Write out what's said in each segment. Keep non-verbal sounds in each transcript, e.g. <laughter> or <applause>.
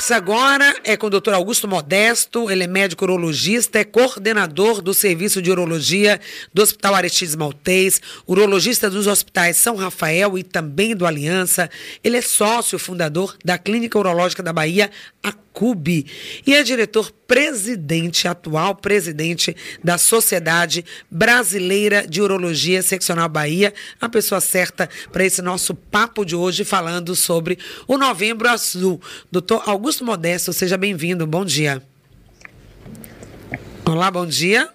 conversa agora é com o doutor Augusto Modesto, ele é médico urologista, é coordenador do Serviço de Urologia do Hospital Aristides Maltês, urologista dos hospitais São Rafael e também do Aliança. Ele é sócio fundador da Clínica Urológica da Bahia, a CUB, e é diretor presidente, atual presidente da Sociedade Brasileira de Urologia Seccional Bahia, a pessoa certa para esse nosso papo de hoje falando sobre o Novembro Azul. Doutor Augusto Modesto, seja bem-vindo. Bom dia. Olá, bom dia.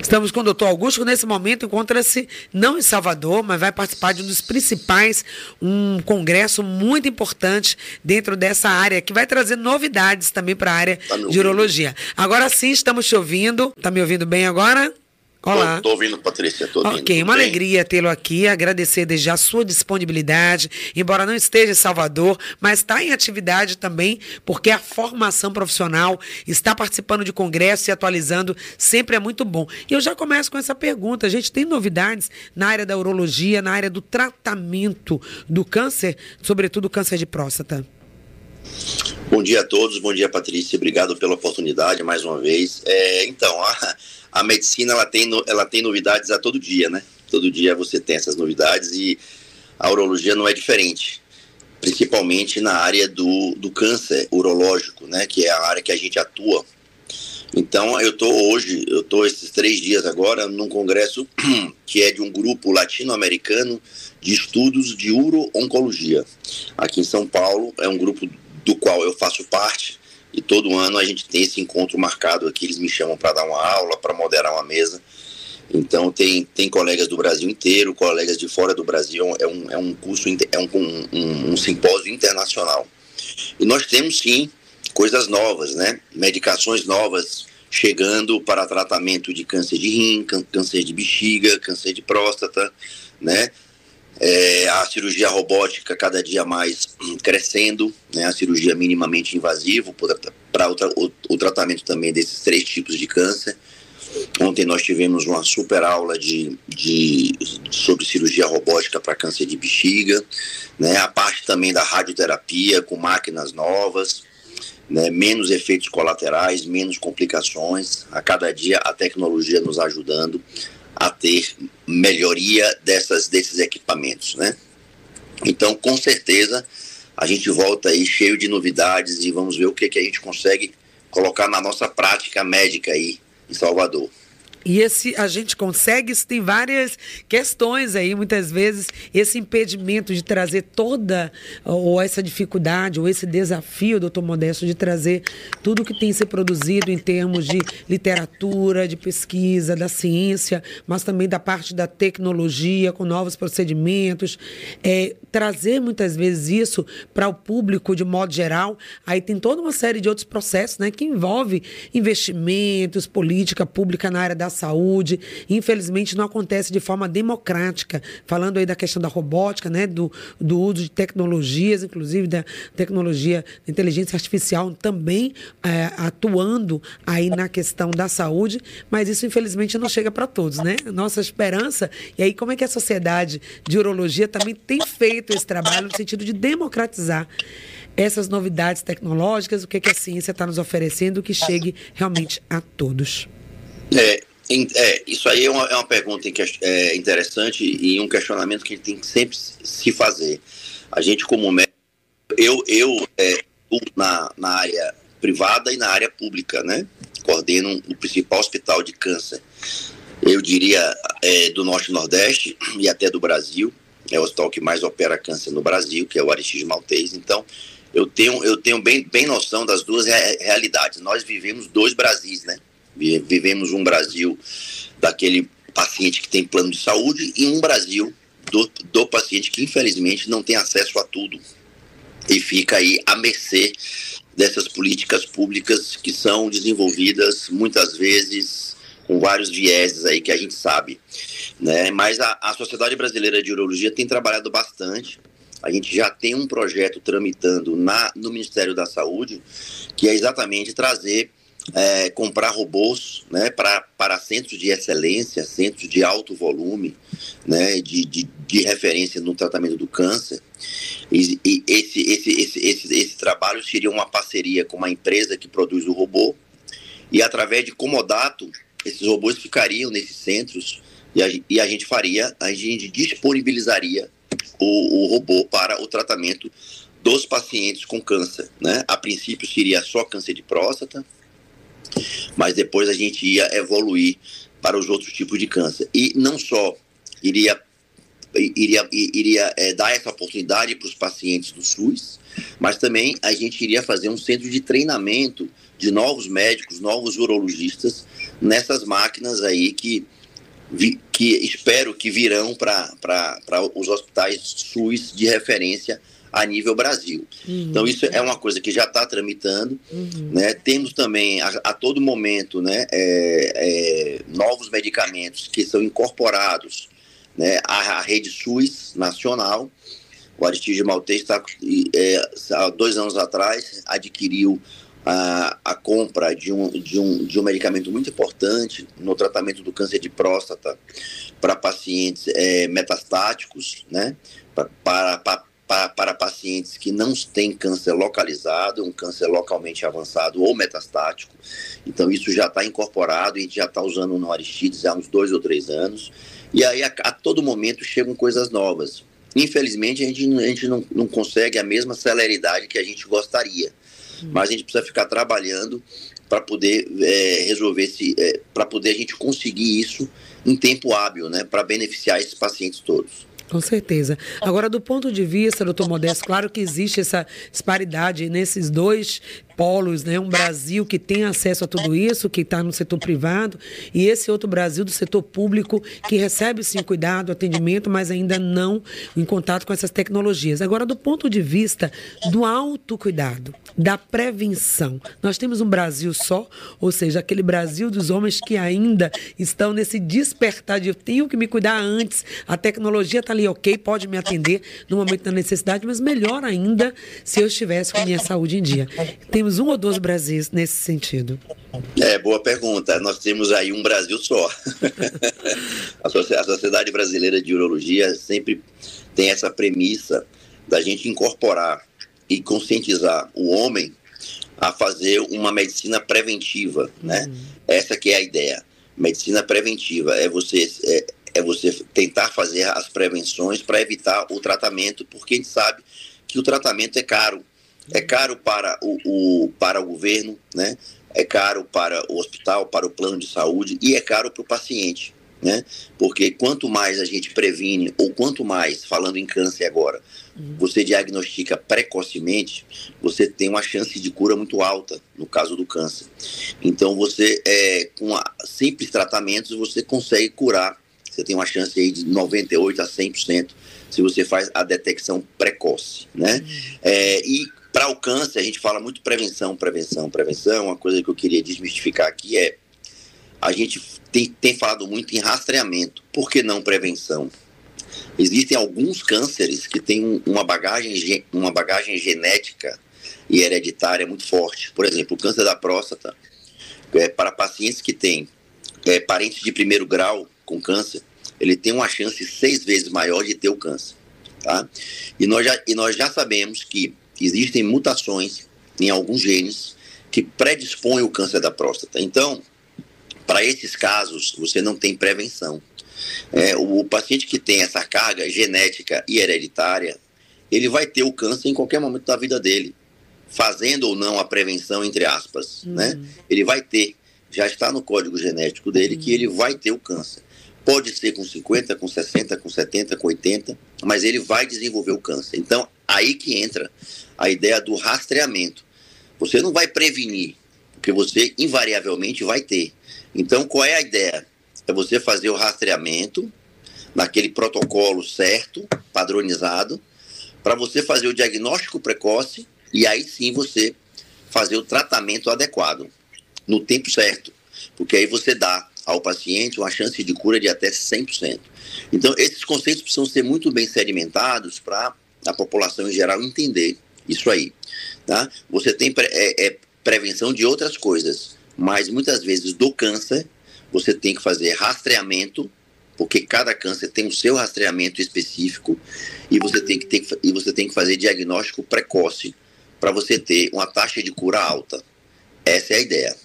Estamos com o doutor Augusto, que nesse momento encontra-se não em Salvador, mas vai participar de um dos principais, um congresso muito importante dentro dessa área, que vai trazer novidades também para a área tá de urologia. Agora sim, estamos te ouvindo. Está me ouvindo bem agora? Olá. Estou ouvindo, Patrícia, ouvindo. Ok, uma bem. alegria tê-lo aqui, agradecer desde já a sua disponibilidade, embora não esteja em Salvador, mas está em atividade também, porque a formação profissional está participando de congresso e atualizando, sempre é muito bom. E eu já começo com essa pergunta, a gente tem novidades na área da urologia, na área do tratamento do câncer, sobretudo câncer de próstata? Bom dia a todos, bom dia Patrícia, obrigado pela oportunidade mais uma vez. É, então, a, a medicina ela tem, ela tem novidades a todo dia, né? Todo dia você tem essas novidades e a urologia não é diferente, principalmente na área do, do câncer urológico, né? Que é a área que a gente atua. Então, eu estou hoje, eu estou esses três dias agora num congresso <clears throat> que é de um grupo latino-americano de estudos de uro-oncologia. Aqui em São Paulo, é um grupo do qual eu faço parte e todo ano a gente tem esse encontro marcado aqui, eles me chamam para dar uma aula, para moderar uma mesa. Então tem, tem colegas do Brasil inteiro, colegas de fora do Brasil, é um, é um curso, é um, um, um simpósio internacional. E nós temos sim coisas novas, né? Medicações novas chegando para tratamento de câncer de rim, câncer de bexiga, câncer de próstata, né? É, a cirurgia robótica cada dia mais crescendo, né, a cirurgia minimamente invasiva para o, o, tratamento também desses três tipos de câncer. Ontem nós tivemos uma super aula de, de sobre cirurgia robótica para câncer de bexiga, né, a parte também da radioterapia com máquinas novas, né, menos efeitos colaterais, menos complicações. A cada dia a tecnologia nos ajudando a ter melhoria dessas, desses equipamentos, né? Então, com certeza, a gente volta aí cheio de novidades e vamos ver o que, que a gente consegue colocar na nossa prática médica aí em Salvador. E esse a gente consegue, isso tem várias questões aí, muitas vezes, esse impedimento de trazer toda, ou essa dificuldade, ou esse desafio, doutor Modesto, de trazer tudo que tem ser produzido em termos de literatura, de pesquisa, da ciência, mas também da parte da tecnologia, com novos procedimentos, é, trazer muitas vezes isso para o público de modo geral. Aí tem toda uma série de outros processos né, que envolve investimentos, política pública na área da saúde. Infelizmente, não acontece de forma democrática. Falando aí da questão da robótica, né, do, do uso de tecnologias, inclusive da tecnologia da inteligência artificial também é, atuando aí na questão da saúde, mas isso infelizmente não chega para todos, né? Nossa esperança, e aí como é que a sociedade de urologia também tem feito esse trabalho no sentido de democratizar essas novidades tecnológicas, o que, que a ciência está nos oferecendo que chegue realmente a todos. É, é, isso aí é uma, é uma pergunta é interessante e um questionamento que a gente tem que sempre se fazer. A gente, como médico, eu, eu é, na, na área privada e na área pública, né? Coordeno o principal hospital de câncer, eu diria, é, do Norte e Nordeste <clears throat> e até do Brasil. É o hospital que mais opera câncer no Brasil, que é o Aristides Maltês. Então, eu tenho, eu tenho bem, bem noção das duas realidades. Nós vivemos dois Brasis, né? Vivemos um Brasil daquele paciente que tem plano de saúde e um Brasil do, do paciente que infelizmente não tem acesso a tudo e fica aí à mercê dessas políticas públicas que são desenvolvidas muitas vezes com vários vieses aí que a gente sabe, né? Mas a, a Sociedade Brasileira de Urologia tem trabalhado bastante. A gente já tem um projeto tramitando na, no Ministério da Saúde, que é exatamente trazer é, comprar robôs né, para centros de excelência, centros de alto volume, né, de, de, de referência no tratamento do câncer. E, e esse, esse, esse, trabalho seria uma parceria com uma empresa que produz o robô, e através de comodato, esses robôs ficariam nesses centros e a, e a gente faria, a gente disponibilizaria o, o robô para o tratamento dos pacientes com câncer. Né? A princípio seria só câncer de próstata, mas depois a gente ia evoluir para os outros tipos de câncer. E não só iria iria, iria é, dar essa oportunidade para os pacientes do SUS, mas também a gente iria fazer um centro de treinamento de novos médicos, novos urologistas nessas máquinas aí que, que espero que virão para os hospitais SUS de referência a nível Brasil. Uhum. Então isso é uma coisa que já está tramitando. Uhum. Né? Temos também a, a todo momento né, é, é, novos medicamentos que são incorporados né, à, à rede SUS nacional. O Aristide Maltês está, é, há dois anos atrás, adquiriu a, a compra de um, de, um, de um medicamento muito importante no tratamento do câncer de próstata para pacientes é, metastáticos, né? para, para, pacientes que não têm câncer localizado, um câncer localmente avançado ou metastático. Então, isso já está incorporado, a gente já está usando no Aristides há uns dois ou três anos. E aí, a, a todo momento, chegam coisas novas. Infelizmente, a gente, a gente não, não consegue a mesma celeridade que a gente gostaria mas a gente precisa ficar trabalhando para poder é, resolver esse, é, para poder a gente conseguir isso em tempo hábil, né, para beneficiar esses pacientes todos. Com certeza. Agora, do ponto de vista, doutor Modesto, claro que existe essa disparidade nesses dois polos, né? Um Brasil que tem acesso a tudo isso, que está no setor privado, e esse outro Brasil do setor público que recebe sim cuidado, atendimento, mas ainda não em contato com essas tecnologias. Agora, do ponto de vista do autocuidado, da prevenção, nós temos um Brasil só, ou seja, aquele Brasil dos homens que ainda estão nesse despertar de eu tenho que me cuidar antes, a tecnologia está ali ok, pode me atender no momento da necessidade, mas melhor ainda se eu estivesse com a minha saúde em dia. Temos um ou dois Brasis nesse sentido? É, boa pergunta. Nós temos aí um Brasil só. <laughs> a Sociedade Brasileira de Urologia sempre tem essa premissa da gente incorporar e conscientizar o homem a fazer uma medicina preventiva, né? Uhum. Essa que é a ideia. Medicina preventiva é você é, é você tentar fazer as prevenções para evitar o tratamento, porque a gente sabe que o tratamento é caro é caro para o, o, para o governo, né? é caro para o hospital, para o plano de saúde e é caro para o paciente. Né? Porque quanto mais a gente previne, ou quanto mais, falando em câncer agora, uhum. você diagnostica precocemente, você tem uma chance de cura muito alta no caso do câncer. Então, você, é, com a, simples tratamentos, você consegue curar. Você tem uma chance aí de 98% a 100% se você faz a detecção precoce. Né? Uhum. É, e para o câncer, a gente fala muito prevenção, prevenção, prevenção. Uma coisa que eu queria desmistificar aqui é: a gente tem, tem falado muito em rastreamento. Por que não prevenção? Existem alguns cânceres que têm uma bagagem, uma bagagem genética e hereditária muito forte. Por exemplo, o câncer da próstata, é, para pacientes que têm é, parentes de primeiro grau com câncer, ele tem uma chance seis vezes maior de ter o câncer. Tá? E, nós já, e nós já sabemos que existem mutações em alguns genes que predispõem o câncer da próstata. Então, para esses casos, você não tem prevenção. É, o paciente que tem essa carga genética e hereditária, ele vai ter o câncer em qualquer momento da vida dele, fazendo ou não a prevenção, entre aspas. Uhum. Né? Ele vai ter, já está no código genético dele, uhum. que ele vai ter o câncer. Pode ser com 50, com 60, com 70, com 80, mas ele vai desenvolver o câncer. Então, aí que entra a ideia do rastreamento. Você não vai prevenir, porque você invariavelmente vai ter. Então, qual é a ideia? É você fazer o rastreamento naquele protocolo certo, padronizado, para você fazer o diagnóstico precoce e aí sim você fazer o tratamento adequado, no tempo certo. Porque aí você dá ao paciente uma chance de cura de até 100%. Então, esses conceitos precisam ser muito bem sedimentados para a população em geral entender isso aí. Tá? Você tem é, é, prevenção de outras coisas, mas muitas vezes do câncer você tem que fazer rastreamento, porque cada câncer tem o seu rastreamento específico e você tem que, ter, e você tem que fazer diagnóstico precoce para você ter uma taxa de cura alta. Essa é a ideia.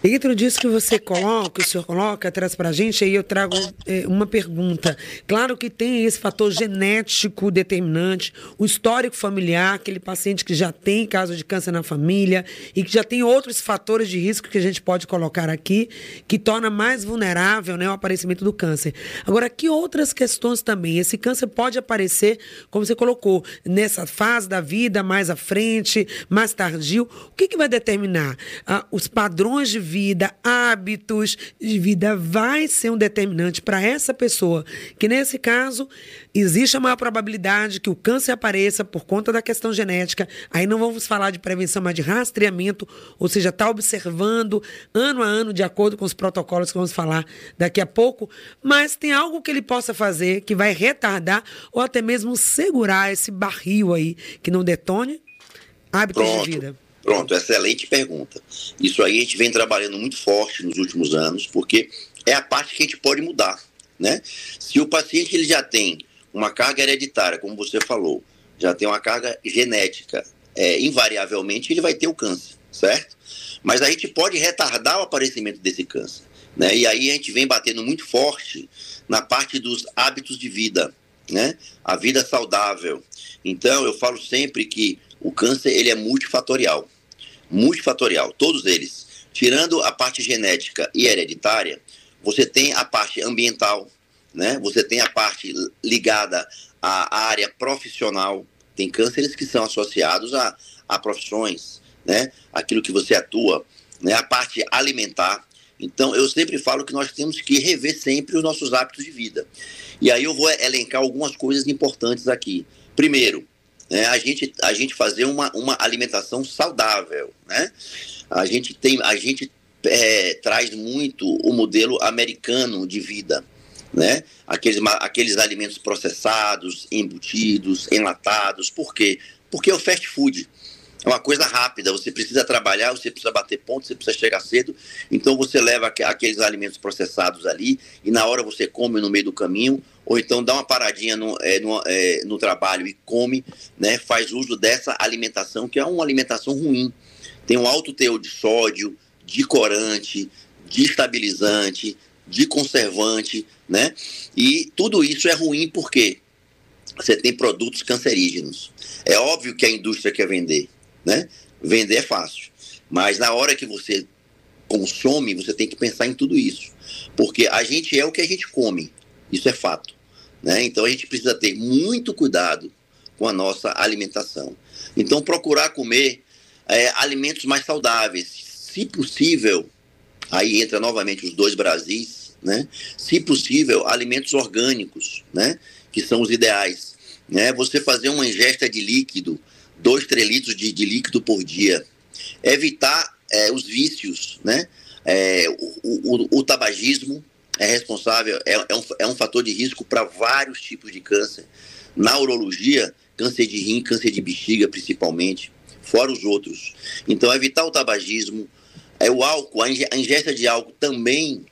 Dentro disso que você coloca, o senhor coloca, traz para a gente, aí eu trago é, uma pergunta. Claro que tem esse fator genético determinante, o histórico familiar, aquele paciente que já tem caso de câncer na família e que já tem outros fatores de risco que a gente pode colocar aqui, que torna mais vulnerável né, o aparecimento do câncer. Agora, que outras questões também? Esse câncer pode aparecer, como você colocou, nessa fase da vida, mais à frente, mais tardio. O que, que vai determinar? Ah, os padrões de vida, hábitos de vida, vai ser um determinante para essa pessoa. Que nesse caso, existe a maior probabilidade que o câncer apareça por conta da questão genética. Aí não vamos falar de prevenção, mas de rastreamento, ou seja, está observando ano a ano, de acordo com os protocolos que vamos falar daqui a pouco. Mas tem algo que ele possa fazer que vai retardar ou até mesmo segurar esse barril aí, que não detone hábitos Pronto. de vida. Pronto, excelente pergunta. Isso aí a gente vem trabalhando muito forte nos últimos anos, porque é a parte que a gente pode mudar, né? Se o paciente ele já tem uma carga hereditária, como você falou, já tem uma carga genética, é, invariavelmente ele vai ter o câncer, certo? Mas a gente pode retardar o aparecimento desse câncer, né? E aí a gente vem batendo muito forte na parte dos hábitos de vida, né? A vida saudável. Então eu falo sempre que o câncer ele é multifatorial multifatorial, todos eles. Tirando a parte genética e hereditária, você tem a parte ambiental, né? Você tem a parte ligada à área profissional. Tem cânceres que são associados a, a profissões, né? Aquilo que você atua, né? A parte alimentar. Então, eu sempre falo que nós temos que rever sempre os nossos hábitos de vida. E aí eu vou elencar algumas coisas importantes aqui. Primeiro, né, a, gente, a gente fazer uma, uma alimentação saudável. Né? A gente, tem, a gente é, traz muito o modelo americano de vida. Né? Aqueles, aqueles alimentos processados, embutidos, enlatados. Por quê? Porque é o fast food é uma coisa rápida. Você precisa trabalhar, você precisa bater ponto, você precisa chegar cedo. Então você leva aqueles alimentos processados ali e na hora você come no meio do caminho, ou então dá uma paradinha no, é, no, é, no trabalho e come, né? Faz uso dessa alimentação que é uma alimentação ruim. Tem um alto teor de sódio, de corante, de estabilizante, de conservante, né? E tudo isso é ruim porque você tem produtos cancerígenos. É óbvio que a indústria quer vender, né? Vender é fácil, mas na hora que você consome, você tem que pensar em tudo isso, porque a gente é o que a gente come, isso é fato, né? Então a gente precisa ter muito cuidado com a nossa alimentação. Então procurar comer é, alimentos mais saudáveis, se possível, aí entra novamente os dois Brasis, né? Se possível, alimentos orgânicos, né? Que são os ideais, né? Você fazer uma ingesta de líquido 2, 3 litros de, de líquido por dia. Evitar é, os vícios, né? É, o, o, o, tabagismo é responsável, é, é, um, é um fator de risco para vários tipos de câncer. Na urologia, câncer de rim, câncer de bexiga principalmente, fora os outros. Então, evitar o tabagismo, é o álcool, a ingesta de álcool também,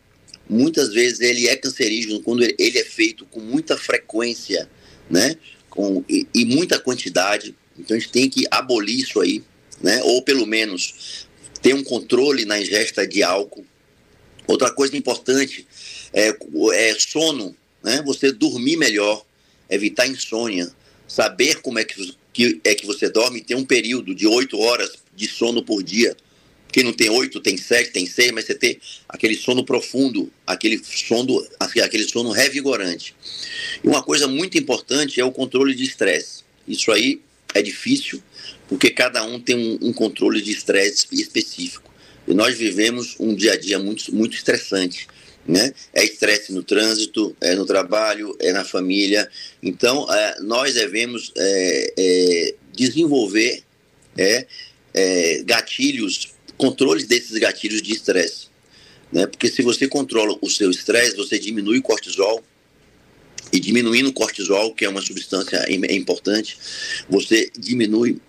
muitas vezes ele é cancerígeno quando ele é feito com muita frequência, né? Com, e, e muita quantidade. Então a gente tem que abolir isso aí, né? Ou pelo menos ter um controle na ingesta de álcool. Outra coisa importante é, é sono, né? Você dormir melhor, evitar insônia, saber como é que, que é que você dorme, ter um período de oito horas de sono por dia. Quem não tem oito, tem sete, tem seis, mas você ter aquele sono profundo, aquele sono, aquele sono revigorante. E uma coisa muito importante é o controle de estresse. Isso aí é difícil, porque cada um tem um, um controle de estresse específico. E nós vivemos um dia a dia muito, muito estressante. Né? É estresse no trânsito, é no trabalho, é na família. Então, é, nós devemos é, é, desenvolver é, é, gatilhos, controles desses gatilhos de estresse. Né? Porque se você controla o seu estresse, você diminui o cortisol, e diminuindo o cortisol, que é uma substância importante, você diminui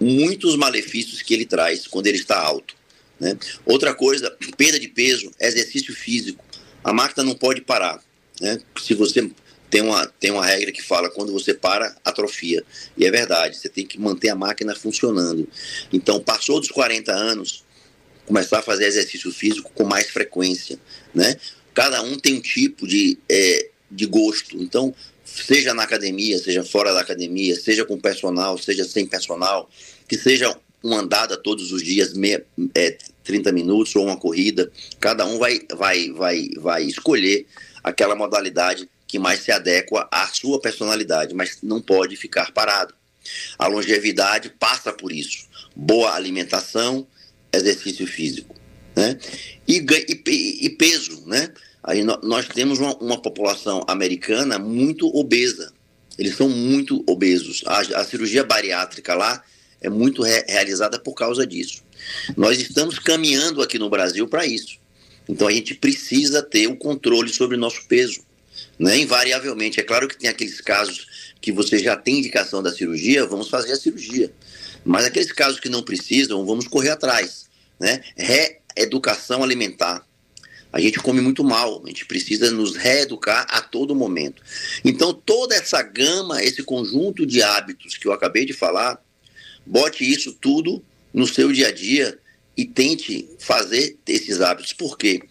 muitos malefícios que ele traz quando ele está alto. Né? Outra coisa, perda de peso, exercício físico. A máquina não pode parar. Né? Se você tem uma, tem uma regra que fala quando você para, atrofia. E é verdade, você tem que manter a máquina funcionando. Então, passou dos 40 anos, começar a fazer exercício físico com mais frequência, né? Cada um tem um tipo de, é, de gosto. Então, seja na academia, seja fora da academia, seja com personal, seja sem personal, que seja uma andada todos os dias, meia, é, 30 minutos ou uma corrida, cada um vai, vai, vai, vai escolher aquela modalidade que mais se adequa à sua personalidade, mas não pode ficar parado. A longevidade passa por isso. Boa alimentação, exercício físico. Né? E, e, e peso, né? Aí nós temos uma, uma, população americana muito obesa. Eles são muito obesos. A, a cirurgia bariátrica lá é muito re, realizada por causa disso. Nós estamos caminhando aqui no Brasil para isso. Então a gente precisa ter o controle sobre o nosso peso. Né? Invariavelmente. É claro que tem aqueles casos que você já tem indicação da cirurgia, vamos fazer a cirurgia. Mas aqueles casos que não precisam, vamos correr atrás. Né? Reeducação alimentar. A gente come muito mal, a gente precisa nos reeducar a todo momento. Então, toda essa gama, esse conjunto de hábitos que eu acabei de falar, bote isso tudo no seu dia a dia e tente fazer esses hábitos. Por quê?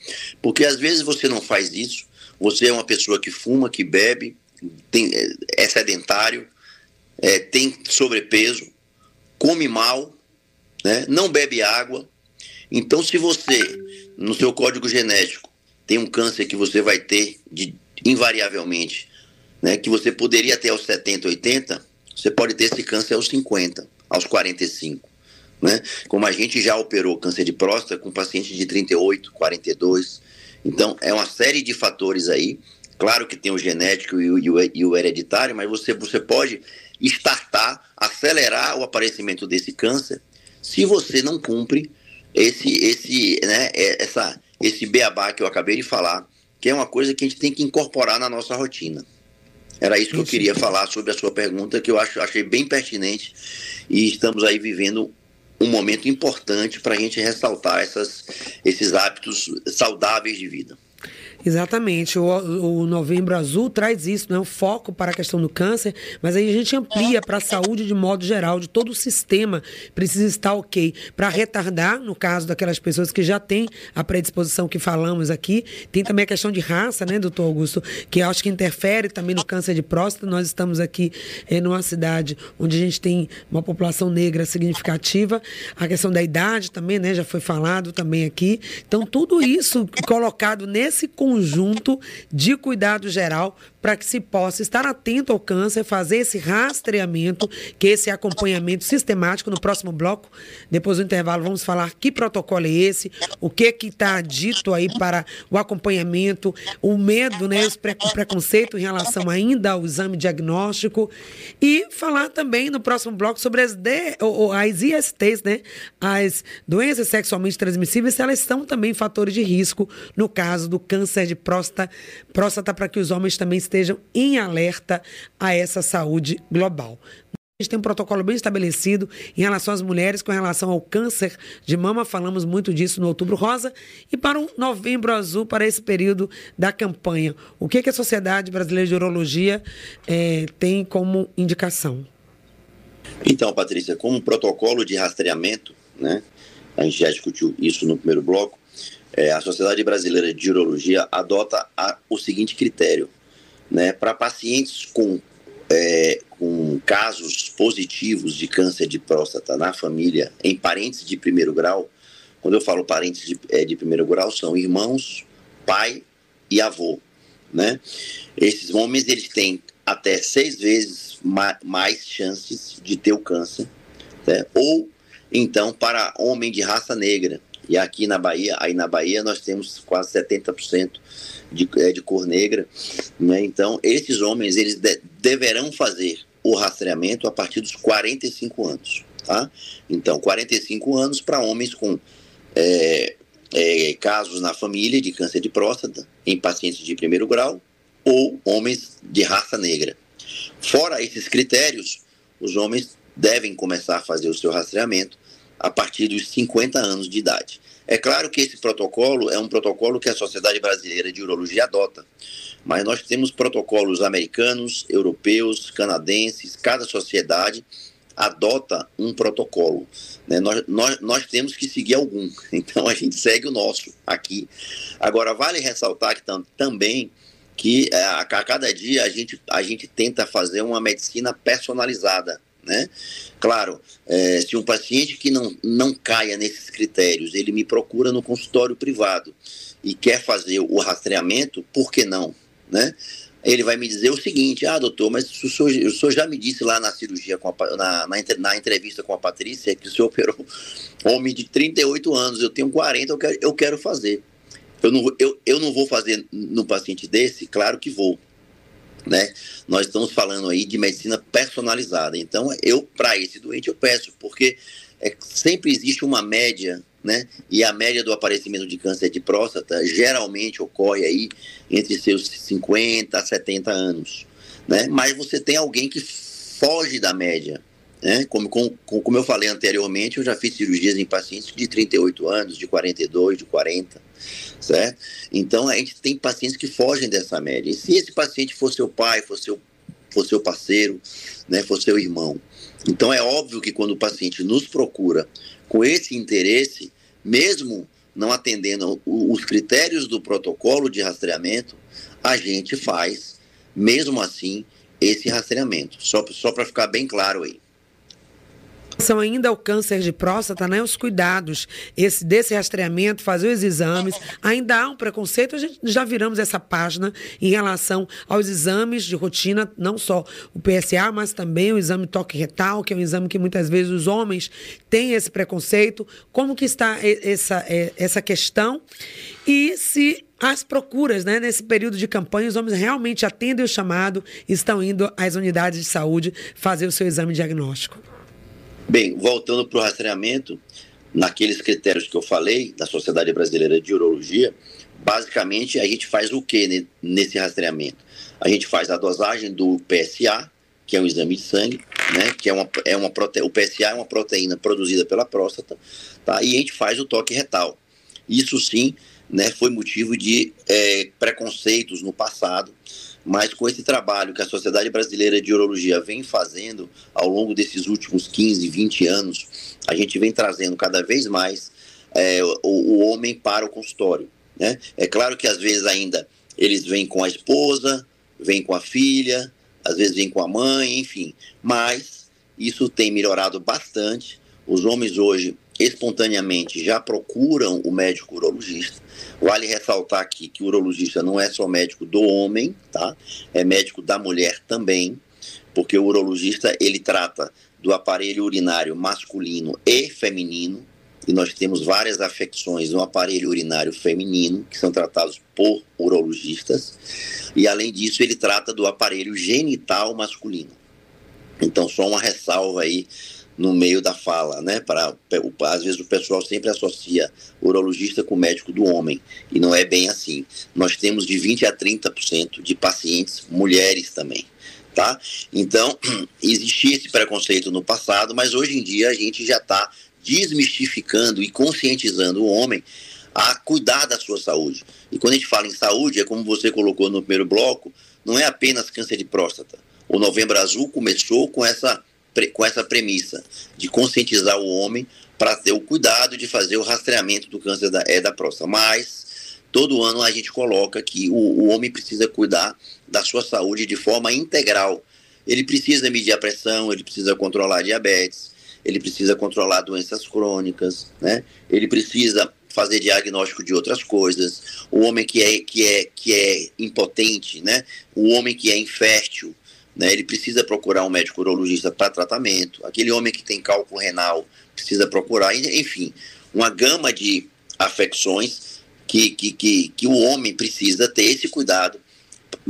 Porque às vezes você não faz isso, você é uma pessoa que fuma, que bebe, tem, é sedentário, é, tem sobrepeso, come mal, né, não bebe água. Então, se você no seu código genético tem um câncer que você vai ter de, invariavelmente, né, que você poderia ter aos 70, 80, você pode ter esse câncer aos 50, aos 45. Né? Como a gente já operou câncer de próstata com pacientes de 38, 42. Então, é uma série de fatores aí. Claro que tem o genético e o, e o, e o hereditário, mas você, você pode startar, acelerar o aparecimento desse câncer se você não cumpre esse, esse, né, é, essa, esse beabá que eu acabei de falar, que é uma coisa que a gente tem que incorporar na nossa rotina. Era isso que eu queria falar sobre a sua pergunta, que eu acho, achei bem pertinente. E estamos aí vivendo um momento importante para a gente ressaltar essas, esses hábitos saudáveis de vida. Exatamente. O, o, Novembro Azul traz isso, né? o foco para a questão do câncer, mas aí a gente amplia para a saúde de modo geral, de todo o sistema precisa estar ok. Para retardar, no caso daquelas pessoas que já têm a predisposição que falamos aqui, tem também a questão de raça, né, doutor Augusto, que acho que interfere também no câncer de próstata. Nós estamos aqui é, numa cidade onde a gente tem uma população negra significativa. A questão da idade também, né, já foi falado também aqui. Então, tudo isso colocado nesse conjunto conjunto de cuidado geral para que se possa estar atento ao câncer, fazer esse rastreamento, que esse acompanhamento sistemático no próximo bloco. Depois do intervalo, vamos falar que protocolo é esse, o que que está dito aí para o acompanhamento, o medo, né, o preconceito em relação ainda ao exame diagnóstico e falar também no próximo bloco sobre as, D, ou, as ISTs, né, as doenças sexualmente transmissíveis, se elas são também fatores de risco no caso do câncer de próstata, próstata para que os homens também estejam em alerta a essa saúde global. A gente tem um protocolo bem estabelecido em relação às mulheres com relação ao câncer de mama. Falamos muito disso no Outubro Rosa. E para o Novembro Azul, para esse período da campanha, o que, que a Sociedade Brasileira de Urologia é, tem como indicação? Então, Patrícia, como protocolo de rastreamento, né, a gente já discutiu isso no primeiro bloco, é, a Sociedade Brasileira de Urologia adota a, o seguinte critério: né, para pacientes com, é, com casos positivos de câncer de próstata na família, em parentes de primeiro grau, quando eu falo parentes de, é, de primeiro grau, são irmãos, pai e avô. Né? Esses homens eles têm até seis vezes ma mais chances de ter o câncer, né? ou então para homem de raça negra. E aqui na Bahia, aí na Bahia nós temos quase 70% de, é, de cor negra. Né? Então, esses homens eles de, deverão fazer o rastreamento a partir dos 45 anos. Tá? Então, 45 anos para homens com é, é, casos na família de câncer de próstata em pacientes de primeiro grau ou homens de raça negra. Fora esses critérios, os homens devem começar a fazer o seu rastreamento a partir dos 50 anos de idade. É claro que esse protocolo é um protocolo que a Sociedade Brasileira de Urologia adota, mas nós temos protocolos americanos, europeus, canadenses, cada sociedade adota um protocolo. Né? Nós, nós, nós temos que seguir algum, <laughs> então a gente segue o nosso aqui. Agora, vale ressaltar que tam, também que é, a, a cada dia a gente, a gente tenta fazer uma medicina personalizada. Né? Claro, é, se um paciente que não, não caia nesses critérios, ele me procura no consultório privado e quer fazer o rastreamento, por que não? Né? ele vai me dizer o seguinte: ah, doutor, mas o senhor, o senhor já me disse lá na cirurgia, a, na, na, na, entrevista com a Patrícia, que o senhor operou homem de 38 anos, eu tenho 40, eu quero, eu quero fazer. Eu não, eu, eu não vou fazer no paciente desse? Claro que vou. Né? Nós estamos falando aí de medicina personalizada. Então, eu, para esse doente, eu peço, porque é, sempre existe uma média né? E a média do aparecimento de câncer de próstata geralmente ocorre aí entre seus 50 a 70 anos, né? Mas você tem alguém que foge da média, né? Como, como, eu falei anteriormente, eu já fiz cirurgias em pacientes de 38 anos, de 42, de 40, certo? Então a gente tem pacientes que fogem dessa média. E se esse paciente for seu pai, for seu, for seu parceiro, né? For seu irmão, então é óbvio que quando o paciente nos procura com esse interesse, mesmo não atendendo os critérios do protocolo de rastreamento, a gente faz, mesmo assim, esse rastreamento. Só, só para ficar bem claro aí são ainda o câncer de próstata, né? Os cuidados esse, desse rastreamento, fazer os exames. Ainda há um preconceito, a gente já viramos essa página em relação aos exames de rotina, não só o PSA, mas também o exame toque retal, que é um exame que muitas vezes os homens têm esse preconceito. Como que está essa, essa questão? E se as procuras, né, nesse período de campanha, os homens realmente atendem o chamado e estão indo às unidades de saúde fazer o seu exame diagnóstico. Bem, voltando para o rastreamento, naqueles critérios que eu falei, da Sociedade Brasileira de Urologia, basicamente a gente faz o que nesse rastreamento? A gente faz a dosagem do PSA, que é um exame de sangue, né? Que é uma, é uma prote... o PSA é uma proteína produzida pela próstata, tá? E a gente faz o toque retal. Isso sim, né? Foi motivo de é, preconceitos no passado mas com esse trabalho que a Sociedade Brasileira de Urologia vem fazendo ao longo desses últimos 15, 20 anos, a gente vem trazendo cada vez mais é, o, o, homem para o consultório. Né? É claro que às vezes ainda eles vêm com a esposa, vêm com a filha, às vezes vêm com a mãe, enfim, mas isso tem melhorado bastante. Os homens hoje espontaneamente já procuram o médico urologista. Vale ressaltar aqui que o urologista não é só médico do homem, tá? É médico da mulher também, porque o urologista ele trata do aparelho urinário masculino e feminino, e nós temos várias afecções no aparelho urinário feminino, que são tratados por urologistas, e além disso ele trata do aparelho genital masculino. Então, só uma ressalva aí no meio da fala, né? Para às vezes o pessoal sempre associa urologista com médico do homem e não é bem assim. Nós temos de 20 a 30% de pacientes mulheres também, tá? Então <clears throat> existia esse preconceito no passado, mas hoje em dia a gente já está desmistificando e conscientizando o homem a cuidar da sua saúde. E quando a gente fala em saúde, é como você colocou no primeiro bloco, não é apenas câncer de próstata. O Novembro Azul começou com essa com essa premissa de conscientizar o homem para ter o cuidado de fazer o rastreamento do câncer da, é, da próstata. Mas todo ano a gente coloca que o, o homem precisa cuidar da sua saúde de forma integral. Ele precisa medir a pressão, ele precisa controlar a diabetes, ele precisa controlar doenças crônicas, né? Ele precisa fazer diagnóstico de outras coisas. O homem que é que é que é impotente, né? O homem que é infértil, né, ele precisa procurar um médico urologista para tratamento. Aquele homem que tem cálculo renal precisa procurar, enfim, uma gama de afecções que, que, que, que o homem precisa ter esse cuidado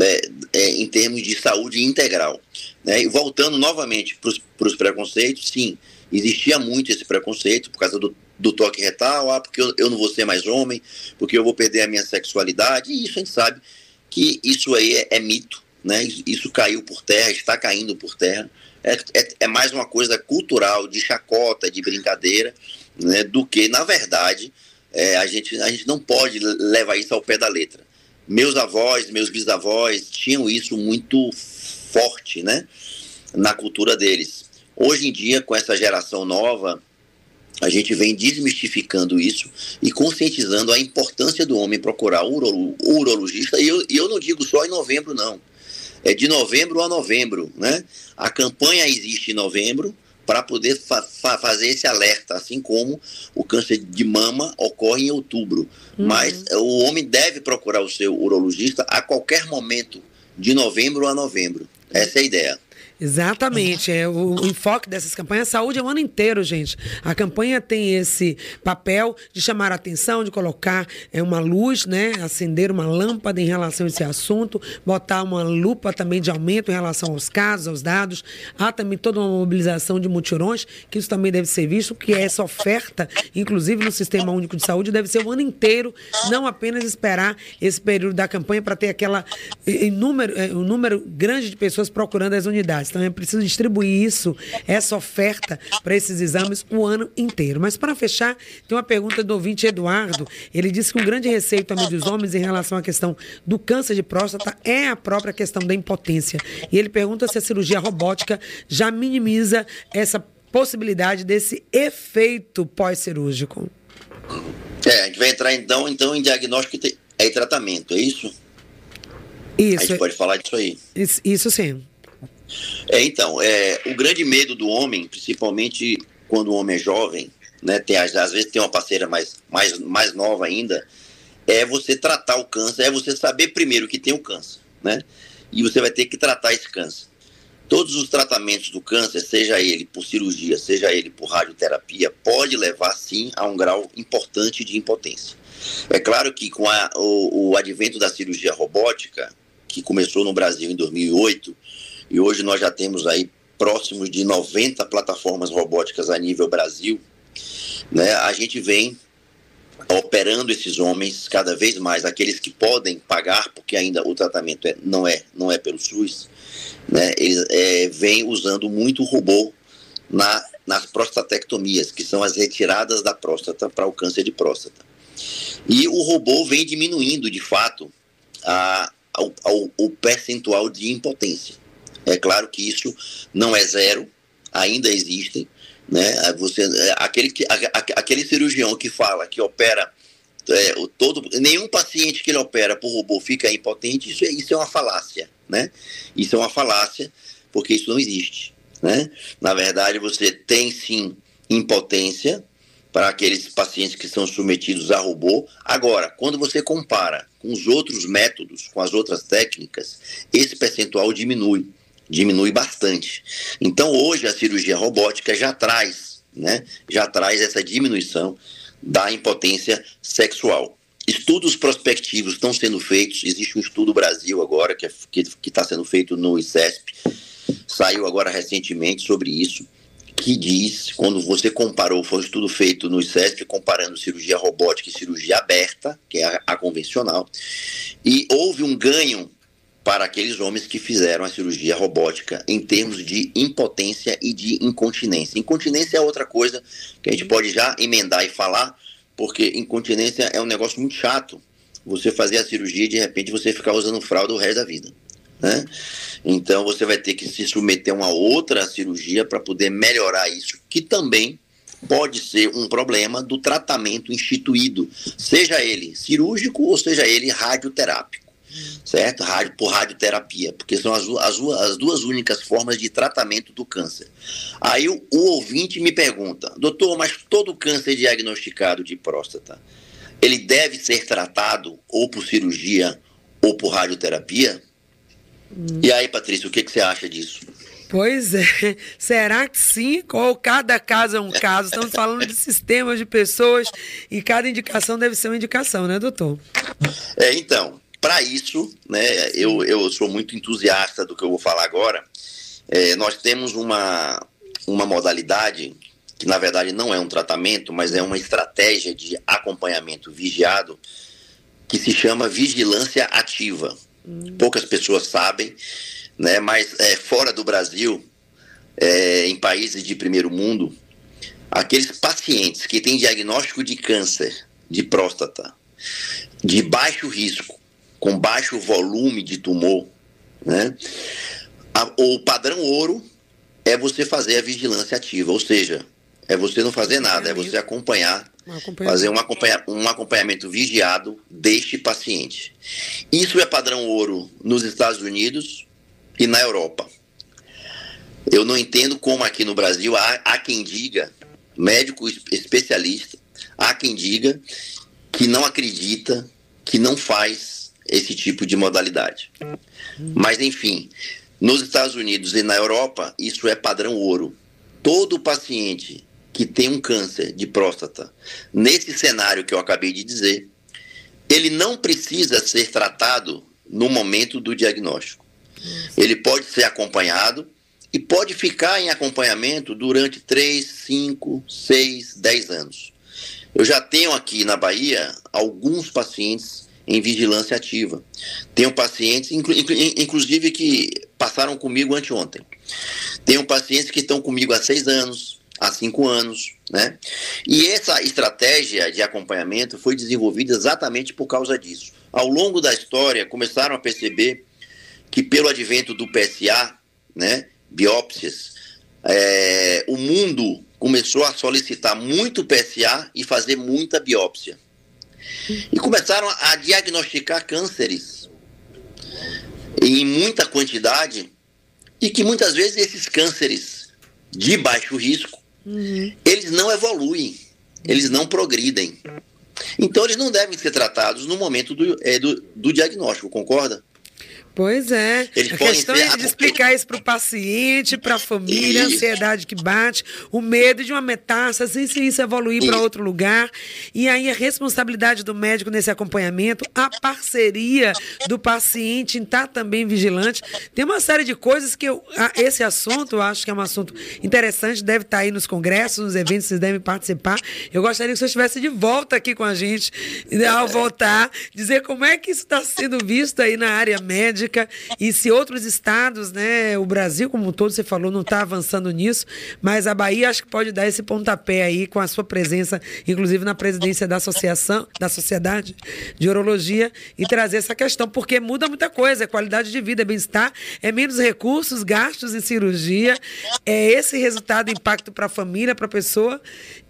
é, é, em termos de saúde integral. Né? E voltando novamente para os preconceitos, sim, existia muito esse preconceito por causa do, do toque retal, ah, porque eu, eu não vou ser mais homem, porque eu vou perder a minha sexualidade, e isso a gente sabe que isso aí é, é mito, né? Isso caiu por terra, está caindo por terra. É, é, é, mais uma coisa cultural, de chacota, de brincadeira, né? do que, na verdade, é, a, gente, a gente não pode levar isso ao pé da letra. meus avós, meus bisavós tinham isso muito forte, né? Na cultura deles. Hoje em dia, com essa geração nova, a gente vem desmistificando isso e conscientizando a importância do homem procurar o urologista. E eu, e eu não digo só em novembro, não. É de novembro a novembro, né? A campanha existe em novembro para poder fa fa fazer esse alerta, assim como o câncer de mama ocorre em outubro. Uhum. Mas o homem deve procurar o seu urologista a qualquer momento, de novembro a novembro. Essa é a ideia. Exatamente. É, o, o, enfoque dessas campanhas, saúde é o ano inteiro, gente. A campanha tem esse papel de chamar a atenção, de colocar é, uma luz, né? Acender uma lâmpada em relação a esse assunto, botar uma lupa também de aumento em relação aos casos, aos dados. Há também toda uma mobilização de mutirões, que isso também deve ser visto, que essa oferta, inclusive no Sistema Único de Saúde, deve ser o ano inteiro, não apenas esperar esse período da campanha para ter aquela número, um número grande de pessoas procurando as unidades. Então é preciso distribuir isso, essa oferta para esses exames o ano inteiro. Mas para fechar, tem uma pergunta do ouvinte Eduardo. Ele disse que um grande receio também dos homens em relação à questão do câncer de próstata é a própria questão da impotência. E ele pergunta se a cirurgia robótica já minimiza essa possibilidade desse efeito pós-cirúrgico. É, a gente vai entrar então, então em diagnóstico e tratamento, é isso? Isso. A gente pode falar disso aí. Isso, isso sim. É, então, é, o grande medo do homem, principalmente quando o homem é jovem, né, tem, às vezes tem uma parceira mais, mais, mais nova ainda, é você tratar o câncer, é você saber primeiro que tem o câncer, né? E você vai ter que tratar esse câncer. Todos os tratamentos do câncer, seja ele por cirurgia, seja ele por radioterapia, pode levar sim a um grau importante de impotência. É claro que com a, o, o advento da cirurgia robótica, que começou no Brasil em 2008, e hoje nós já temos aí próximos de 90 plataformas robóticas a nível Brasil. Né? A gente vem operando esses homens cada vez mais, aqueles que podem pagar, porque ainda o tratamento é, não, é, não é pelo SUS, né? eles é, vêm usando muito robô na, nas prostatectomias, que são as retiradas da próstata para o câncer de próstata. E o robô vem diminuindo, de fato, a, o percentual de impotência. É claro que isso não é zero, ainda existem. Né? Você, aquele, que, aquele cirurgião que fala que opera é, todo, nenhum paciente que ele opera por robô fica impotente, isso é, isso é uma falácia. Né? Isso é uma falácia, porque isso não existe. Né? Na verdade, você tem sim impotência para aqueles pacientes que são submetidos a robô. Agora, quando você compara com os outros métodos, com as outras técnicas, esse percentual diminui diminui bastante. Então, hoje, a cirurgia robótica já traz, né, já traz essa diminuição da impotência sexual. Estudos prospectivos estão sendo feitos, existe um estudo Brasil agora, que é, está sendo feito no ICESP, saiu agora recentemente sobre isso, que diz, quando você comparou, foi um estudo feito no ICESP, comparando cirurgia robótica e cirurgia aberta, que é a, a convencional, e houve um ganho para aqueles homens que fizeram a cirurgia robótica em termos de impotência e de incontinência. Incontinência é outra coisa que a gente pode já emendar e falar, porque incontinência é um negócio muito chato. Você fazer a cirurgia e de repente você ficar usando fralda o resto da vida. Né? Então você vai ter que se submeter a uma outra cirurgia para poder melhorar isso, que também pode ser um problema do tratamento instituído, seja ele cirúrgico ou seja ele radioterápico certo? Rádio, por radioterapia, porque são as, as, as duas únicas formas de tratamento do câncer. Aí o, o ouvinte me pergunta, doutor, mas todo câncer diagnosticado de próstata, ele deve ser tratado ou por cirurgia ou por radioterapia? Hum. E aí, Patrícia, o que, que você acha disso? Pois é. <laughs> Será que sim? Ou cada caso é um caso? Estamos <laughs> falando de sistemas de pessoas e cada indicação deve ser uma indicação, né, doutor? É, então, para isso, né, eu, eu sou muito entusiasta do que eu vou falar agora. É, nós temos uma, uma modalidade que, na verdade, não é um tratamento, mas é uma estratégia de acompanhamento vigiado que se chama vigilância ativa. Hum. Poucas pessoas sabem, né, mas é, fora do Brasil, é, em países de primeiro mundo, aqueles pacientes que têm diagnóstico de câncer de próstata de baixo risco com baixo volume de tumor, né? A, o padrão ouro é você fazer a vigilância ativa, ou seja, é você não fazer nada, é você acompanhar, fazer um, acompanha, um acompanhamento vigiado deste paciente. Isso é padrão ouro nos Estados Unidos e na Europa. Eu não entendo como aqui no Brasil há, há quem diga, médico especialista, há quem diga que não acredita, que não faz esse tipo de modalidade. Mas, enfim, nos Estados Unidos e na Europa, isso é padrão ouro. Todo paciente que tem um câncer de próstata, nesse cenário que eu acabei de dizer, ele não precisa ser tratado no momento do diagnóstico. Ele pode ser acompanhado e pode ficar em acompanhamento durante 3, 5, 6, 10 anos. Eu já tenho aqui na Bahia alguns pacientes em vigilância ativa. Tenho pacientes, inclu, inclusive, que passaram comigo anteontem. Tenho pacientes que estão comigo há seis anos, há cinco anos, né? E essa estratégia de acompanhamento foi desenvolvida exatamente por causa disso. Ao longo da história, começaram a perceber que pelo advento do PSA, né, biópsias, é, o mundo começou a solicitar muito PSA e fazer muita biópsia. E começaram a diagnosticar cânceres em muita quantidade e que muitas vezes esses cânceres de baixo risco, uhum. eles não evoluem, eles não progridem. Então eles não devem ser tratados no momento do, é, do, do diagnóstico, concorda? Pois é. Eles a questão é de explicar isso para o paciente, para a família, isso. a ansiedade que bate, o medo de uma metástase, se isso evoluir para outro lugar. E aí a responsabilidade do médico nesse acompanhamento, a parceria do paciente em estar tá também vigilante. Tem uma série de coisas que eu, esse assunto, eu acho que é um assunto interessante, deve estar tá aí nos congressos, nos eventos, vocês devem participar. Eu gostaria que você estivesse de volta aqui com a gente, ao voltar, dizer como é que isso está sendo visto aí na área médica e se outros estados, né, o Brasil como um todo, você falou, não está avançando nisso, mas a Bahia acho que pode dar esse pontapé aí com a sua presença, inclusive na presidência da associação, da Sociedade de Urologia e trazer essa questão, porque muda muita coisa, é qualidade de vida, é bem-estar, é menos recursos, gastos em cirurgia, é esse resultado, impacto para a família, para a pessoa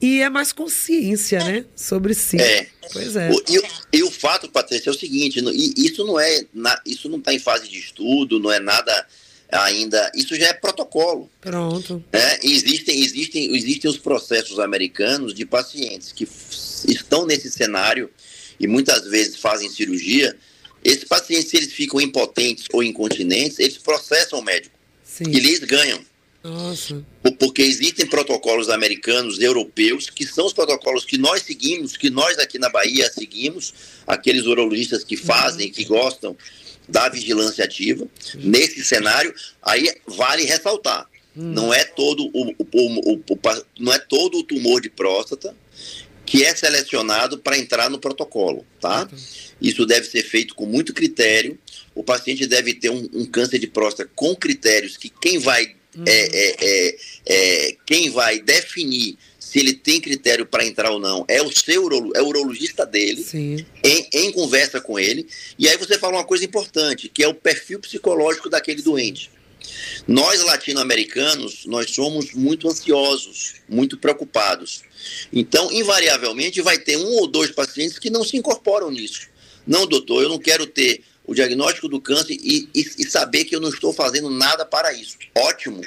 e é mais consciência, né, sobre si. É. Pois é. O, e, e, o fato, Patrícia, é o seguinte: isso não é, isso não está em fase de estudo, não é nada ainda. Isso já é protocolo. Pronto. Né? Existem, existem, existem os processos americanos de pacientes que estão nesse cenário e muitas vezes fazem cirurgia. Esses pacientes, se eles ficam impotentes ou incontinentes, eles processam o médico. Sim. E eles ganham. Nossa. Porque existem protocolos americanos, europeus, que são os protocolos que nós seguimos, que nós aqui na Bahia seguimos, aqueles urologistas que fazem, que gostam da vigilância ativa. Nesse cenário, aí vale ressaltar. Não é todo o, o, o, o, não é todo o tumor de próstata que é selecionado para entrar no protocolo, tá? Isso deve ser feito com muito critério. O paciente deve ter um, um câncer de próstata com critérios que quem vai Uhum. É, é, é, é, quem vai definir se ele tem critério para entrar ou não é o seu é o urologista dele, em, em, conversa com ele. E aí você fala uma coisa importante, que é o perfil psicológico daquele doente. Nós latino-americanos, nós somos muito ansiosos, muito preocupados. Então, invariavelmente, vai ter um ou dois pacientes que não se incorporam nisso. Não, doutor, eu não quero ter o diagnóstico do câncer e, e, e saber que eu não estou fazendo nada para isso. Ótimo.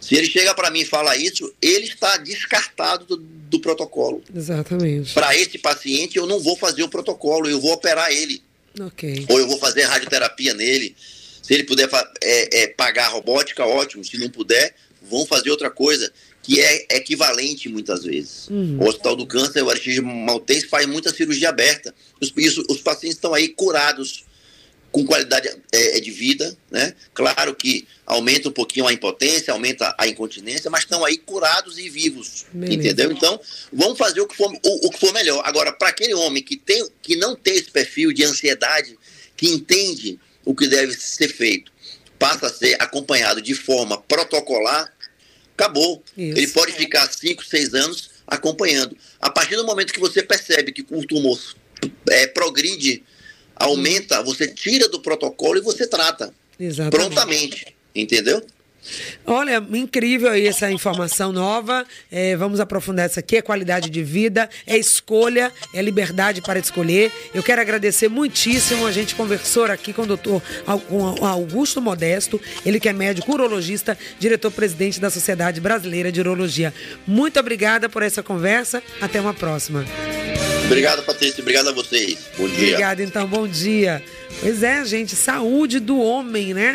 Se ele chega para mim e fala isso, ele está descartado do, do protocolo. Exatamente. Para esse paciente, eu não vou fazer o protocolo, eu vou operar ele. Ok. Ou eu vou fazer radioterapia nele. Se ele puder é, é, pagar a robótica, ótimo. Se não puder, vão fazer outra coisa que é equivalente muitas vezes. Uhum. O Hospital do Câncer, o Aristide Maltês, faz muita cirurgia aberta. Os, isso, os pacientes estão aí curados com qualidade é, é, de vida, né? Claro que aumenta um pouquinho a impotência, aumenta a incontinência, mas estão aí curados e vivos, Beleza. entendeu? Então, vamos fazer o que for, o, o que for melhor. Agora, para aquele homem que, tem, que não tem esse perfil de ansiedade, que entende o que deve ser feito, passa a ser acompanhado de forma protocolar, acabou. Isso. Ele pode ficar 5, 6 anos acompanhando. A partir do momento que você percebe que o tumor é, progride Aumenta, você tira do protocolo e você trata. Exatamente. Prontamente. Entendeu? Olha, incrível aí essa informação nova. É, vamos aprofundar essa aqui. É qualidade de vida, é escolha, é liberdade para escolher. Eu quero agradecer muitíssimo. A gente conversou aqui com o doutor Augusto Modesto, ele que é médico urologista, diretor-presidente da Sociedade Brasileira de Urologia. Muito obrigada por essa conversa. Até uma próxima. Obrigado, Patrícia. Obrigado a vocês. Bom dia. Obrigada, então. Bom dia. Pois é, gente. Saúde do homem, né?